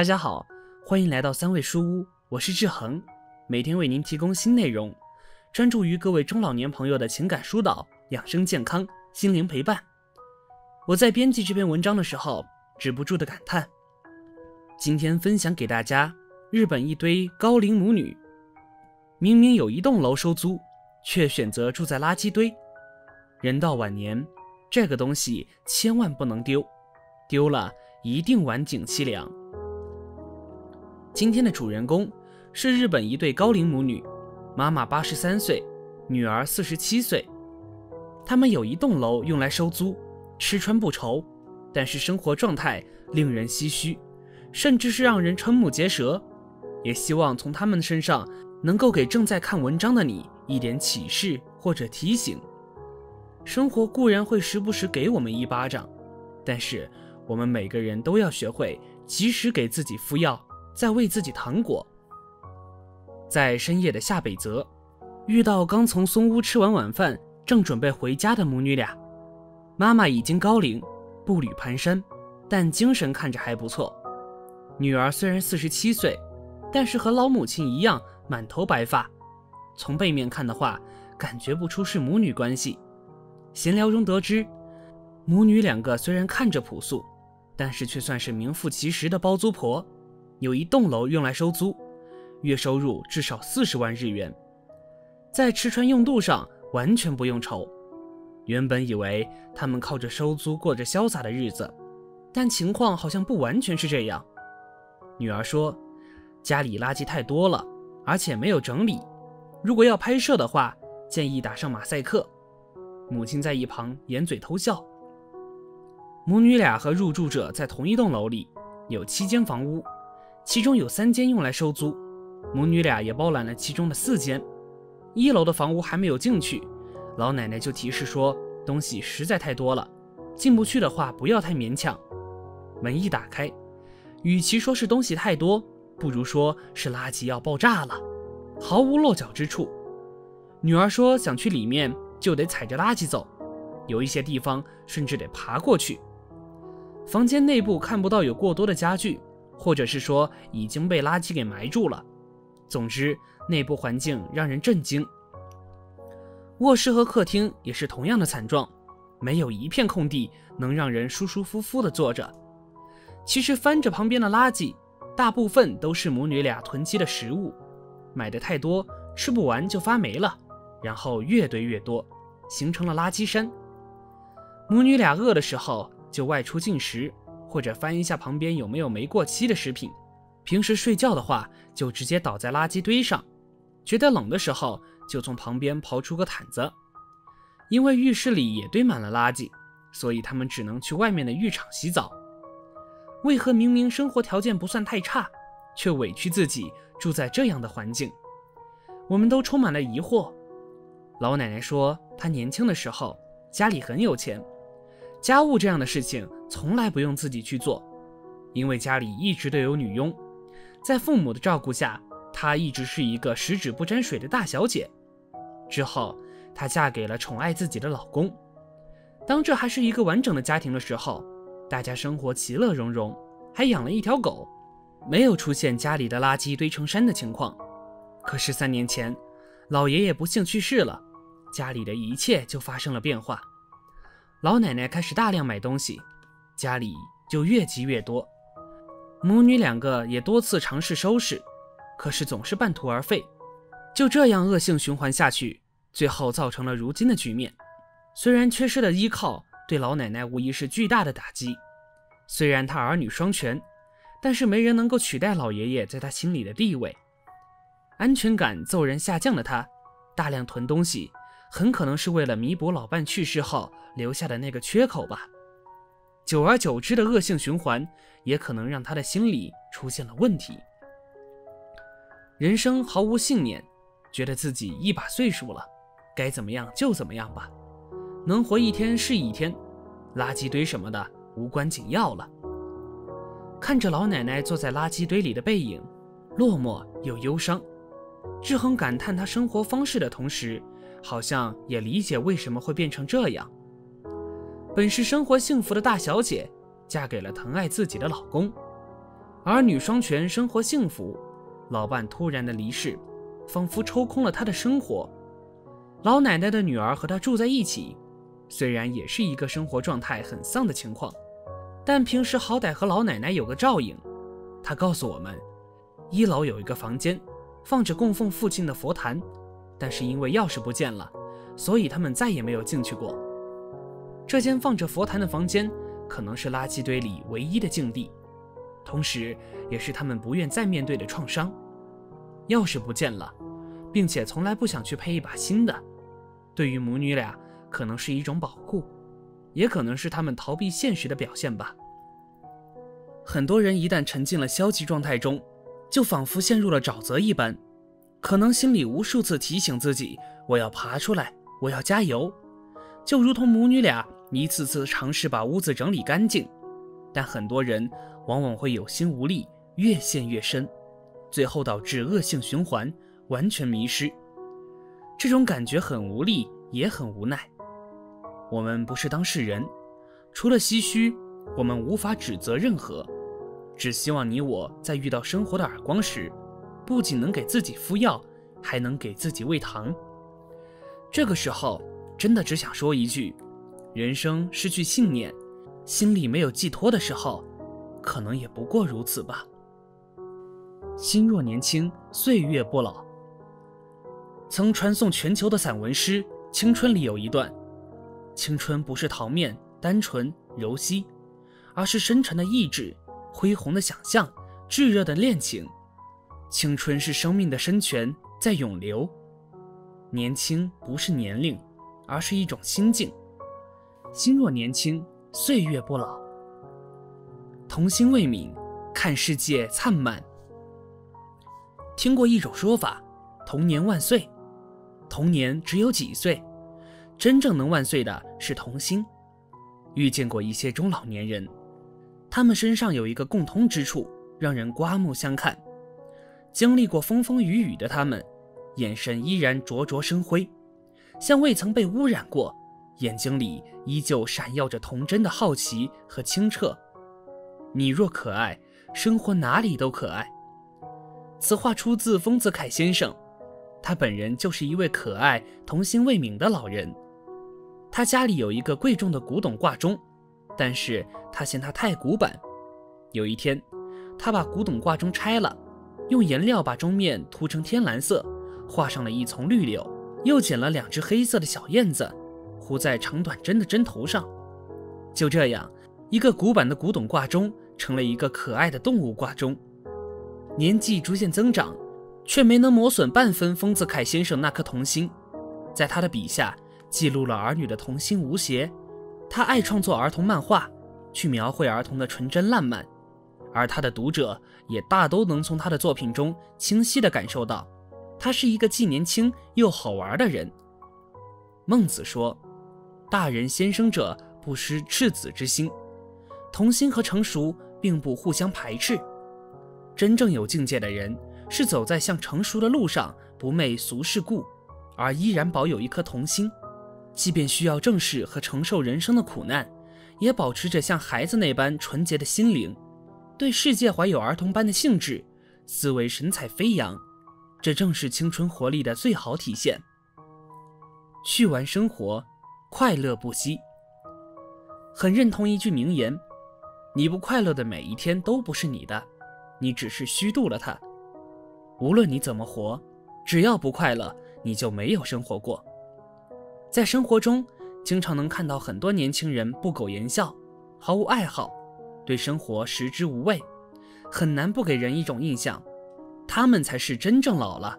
大家好，欢迎来到三味书屋，我是志恒，每天为您提供新内容，专注于各位中老年朋友的情感疏导、养生健康、心灵陪伴。我在编辑这篇文章的时候，止不住的感叹：今天分享给大家，日本一堆高龄母女，明明有一栋楼收租，却选择住在垃圾堆。人到晚年，这个东西千万不能丢，丢了一定晚景凄凉。今天的主人公是日本一对高龄母女，妈妈八十三岁，女儿四十七岁。他们有一栋楼用来收租，吃穿不愁，但是生活状态令人唏嘘，甚至是让人瞠目结舌。也希望从他们身上能够给正在看文章的你一点启示或者提醒。生活固然会时不时给我们一巴掌，但是我们每个人都要学会及时给自己敷药。在喂自己糖果。在深夜的下北泽，遇到刚从松屋吃完晚饭，正准备回家的母女俩。妈妈已经高龄，步履蹒跚，但精神看着还不错。女儿虽然四十七岁，但是和老母亲一样满头白发。从背面看的话，感觉不出是母女关系。闲聊中得知，母女两个虽然看着朴素，但是却算是名副其实的包租婆。有一栋楼用来收租，月收入至少四十万日元，在吃穿用度上完全不用愁。原本以为他们靠着收租过着潇洒的日子，但情况好像不完全是这样。女儿说，家里垃圾太多了，而且没有整理，如果要拍摄的话，建议打上马赛克。母亲在一旁掩嘴偷笑。母女俩和入住者在同一栋楼里，有七间房屋。其中有三间用来收租，母女俩也包揽了其中的四间。一楼的房屋还没有进去，老奶奶就提示说东西实在太多了，进不去的话不要太勉强。门一打开，与其说是东西太多，不如说是垃圾要爆炸了，毫无落脚之处。女儿说想去里面就得踩着垃圾走，有一些地方甚至得爬过去。房间内部看不到有过多的家具。或者是说已经被垃圾给埋住了。总之，内部环境让人震惊。卧室和客厅也是同样的惨状，没有一片空地能让人舒舒服服的坐着。其实翻着旁边的垃圾，大部分都是母女俩囤积的食物，买的太多，吃不完就发霉了，然后越堆越多，形成了垃圾山。母女俩饿的时候就外出进食。或者翻一下旁边有没有没过期的食品。平时睡觉的话，就直接倒在垃圾堆上。觉得冷的时候，就从旁边刨出个毯子。因为浴室里也堆满了垃圾，所以他们只能去外面的浴场洗澡。为何明明生活条件不算太差，却委屈自己住在这样的环境？我们都充满了疑惑。老奶奶说，她年轻的时候家里很有钱。家务这样的事情从来不用自己去做，因为家里一直都有女佣，在父母的照顾下，她一直是一个十指不沾水的大小姐。之后，她嫁给了宠爱自己的老公。当这还是一个完整的家庭的时候，大家生活其乐融融，还养了一条狗，没有出现家里的垃圾堆成山的情况。可是三年前，老爷爷不幸去世了，家里的一切就发生了变化。老奶奶开始大量买东西，家里就越积越多。母女两个也多次尝试收拾，可是总是半途而废。就这样恶性循环下去，最后造成了如今的局面。虽然缺失的依靠对老奶奶无疑是巨大的打击，虽然她儿女双全，但是没人能够取代老爷爷在她心里的地位。安全感骤然下降的她，大量囤东西。很可能是为了弥补老伴去世后留下的那个缺口吧。久而久之的恶性循环，也可能让他的心理出现了问题。人生毫无信念，觉得自己一把岁数了，该怎么样就怎么样吧，能活一天是一天，垃圾堆什么的无关紧要了。看着老奶奶坐在垃圾堆里的背影，落寞又忧伤，志恒感叹她生活方式的同时。好像也理解为什么会变成这样。本是生活幸福的大小姐，嫁给了疼爱自己的老公，儿女双全，生活幸福。老伴突然的离世，仿佛抽空了他的生活。老奶奶的女儿和他住在一起，虽然也是一个生活状态很丧的情况，但平时好歹和老奶奶有个照应。他告诉我们，一楼有一个房间，放着供奉父亲的佛坛，但是因为钥匙不见了，所以他们再也没有进去过。这间放着佛坛的房间，可能是垃圾堆里唯一的净地，同时也是他们不愿再面对的创伤。钥匙不见了，并且从来不想去配一把新的。对于母女俩，可能是一种保护，也可能是他们逃避现实的表现吧。很多人一旦沉进了消极状态中，就仿佛陷入了沼泽一般，可能心里无数次提醒自己：“我要爬出来，我要加油。”就如同母女俩一次次尝试把屋子整理干净，但很多人往往会有心无力，越陷越深，最后导致恶性循环，完全迷失。这种感觉很无力，也很无奈。我们不是当事人，除了唏嘘，我们无法指责任何。只希望你我在遇到生活的耳光时，不仅能给自己敷药，还能给自己喂糖。这个时候，真的只想说一句：人生失去信念，心里没有寄托的时候，可能也不过如此吧。心若年轻，岁月不老。曾传颂全球的散文诗《青春》里有一段：“青春不是桃面、单纯、柔细，而是深沉的意志、恢宏的想象、炙热的恋情。青春是生命的深泉，在涌流。年轻不是年龄，而是一种心境。心若年轻，岁月不老。童心未泯，看世界灿烂。听过一种说法：童年万岁。”童年只有几岁，真正能万岁的是童心。遇见过一些中老年人，他们身上有一个共通之处，让人刮目相看。经历过风风雨雨的他们，眼神依然灼灼生辉，像未曾被污染过，眼睛里依旧闪耀着童真的好奇和清澈。你若可爱，生活哪里都可爱。此话出自丰子恺先生。他本人就是一位可爱、童心未泯的老人。他家里有一个贵重的古董挂钟，但是他嫌它太古板。有一天，他把古董挂钟拆了，用颜料把钟面涂成天蓝色，画上了一丛绿柳，又剪了两只黑色的小燕子，糊在长短针的针头上。就这样，一个古板的古董挂钟成了一个可爱的动物挂钟。年纪逐渐增长。却没能磨损半分丰子恺先生那颗童心，在他的笔下记录了儿女的童心无邪。他爱创作儿童漫画，去描绘儿童的纯真烂漫，而他的读者也大都能从他的作品中清晰地感受到，他是一个既年轻又好玩的人。孟子说：“大人先生者，不失赤子之心。”童心和成熟并不互相排斥，真正有境界的人。是走在向成熟的路上，不昧俗世故，而依然保有一颗童心，即便需要正视和承受人生的苦难，也保持着像孩子那般纯洁的心灵，对世界怀有儿童般的兴致，思维神采飞扬，这正是青春活力的最好体现。去玩生活，快乐不息。很认同一句名言：你不快乐的每一天都不是你的，你只是虚度了它。无论你怎么活，只要不快乐，你就没有生活过。在生活中，经常能看到很多年轻人不苟言笑，毫无爱好，对生活食之无味，很难不给人一种印象，他们才是真正老了。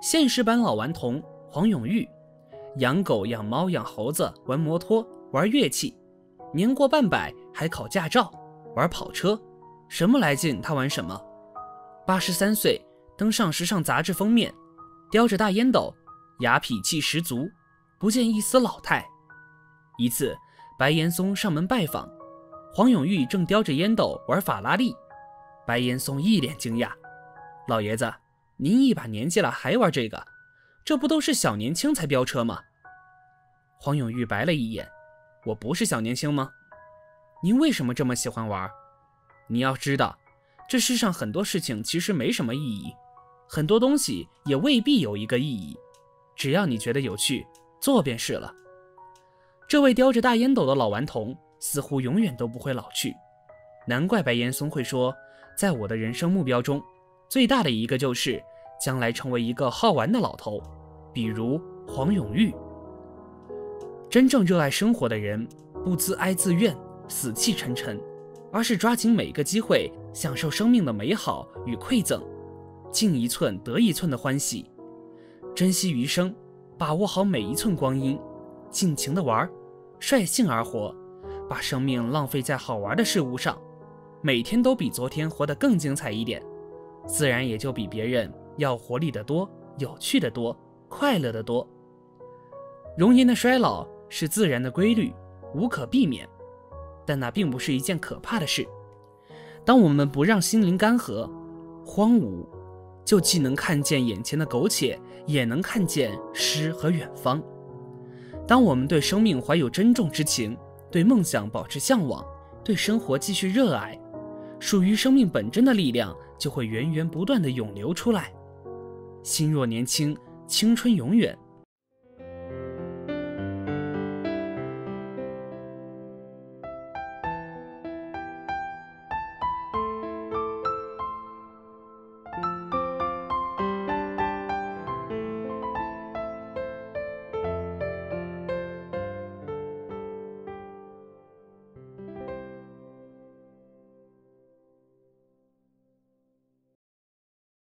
现实版老顽童黄永玉，养狗、养猫、养猴子，玩摩托、玩乐器，年过半百还考驾照，玩跑车，什么来劲他玩什么。八十三岁。登上时尚杂志封面，叼着大烟斗，雅痞气十足，不见一丝老态。一次，白岩松上门拜访，黄永玉正叼着烟斗玩法拉利。白岩松一脸惊讶：“老爷子，您一把年纪了还玩这个？这不都是小年轻才飙车吗？”黄永玉白了一眼：“我不是小年轻吗？您为什么这么喜欢玩？你要知道，这世上很多事情其实没什么意义，很多东西也未必有一个意义，只要你觉得有趣，做便是了。这位叼着大烟斗的老顽童似乎永远都不会老去，难怪白岩松会说，在我的人生目标中，最大的一个就是将来成为一个好玩的老头，比如黄永玉。真正热爱生活的人，不自哀自怨、死气沉沉。而是抓紧每个机会，享受生命的美好与馈赠，进一寸得一寸的欢喜，珍惜余生，把握好每一寸光阴，尽情的玩，率性而活，把生命浪费在好玩的事物上，每天都比昨天活得更精彩一点，自然也就比别人要活力得多，有趣的多，快乐的多。容颜的衰老是自然的规律，无可避免。但那并不是一件可怕的事。当我们不让心灵干涸、荒芜，就既能看见眼前的苟且，也能看见诗和远方。当我们对生命怀有珍重之情，对梦想保持向往，对生活继续热爱，属于生命本真的力量就会源源不断的涌流出来。心若年轻，青春永远。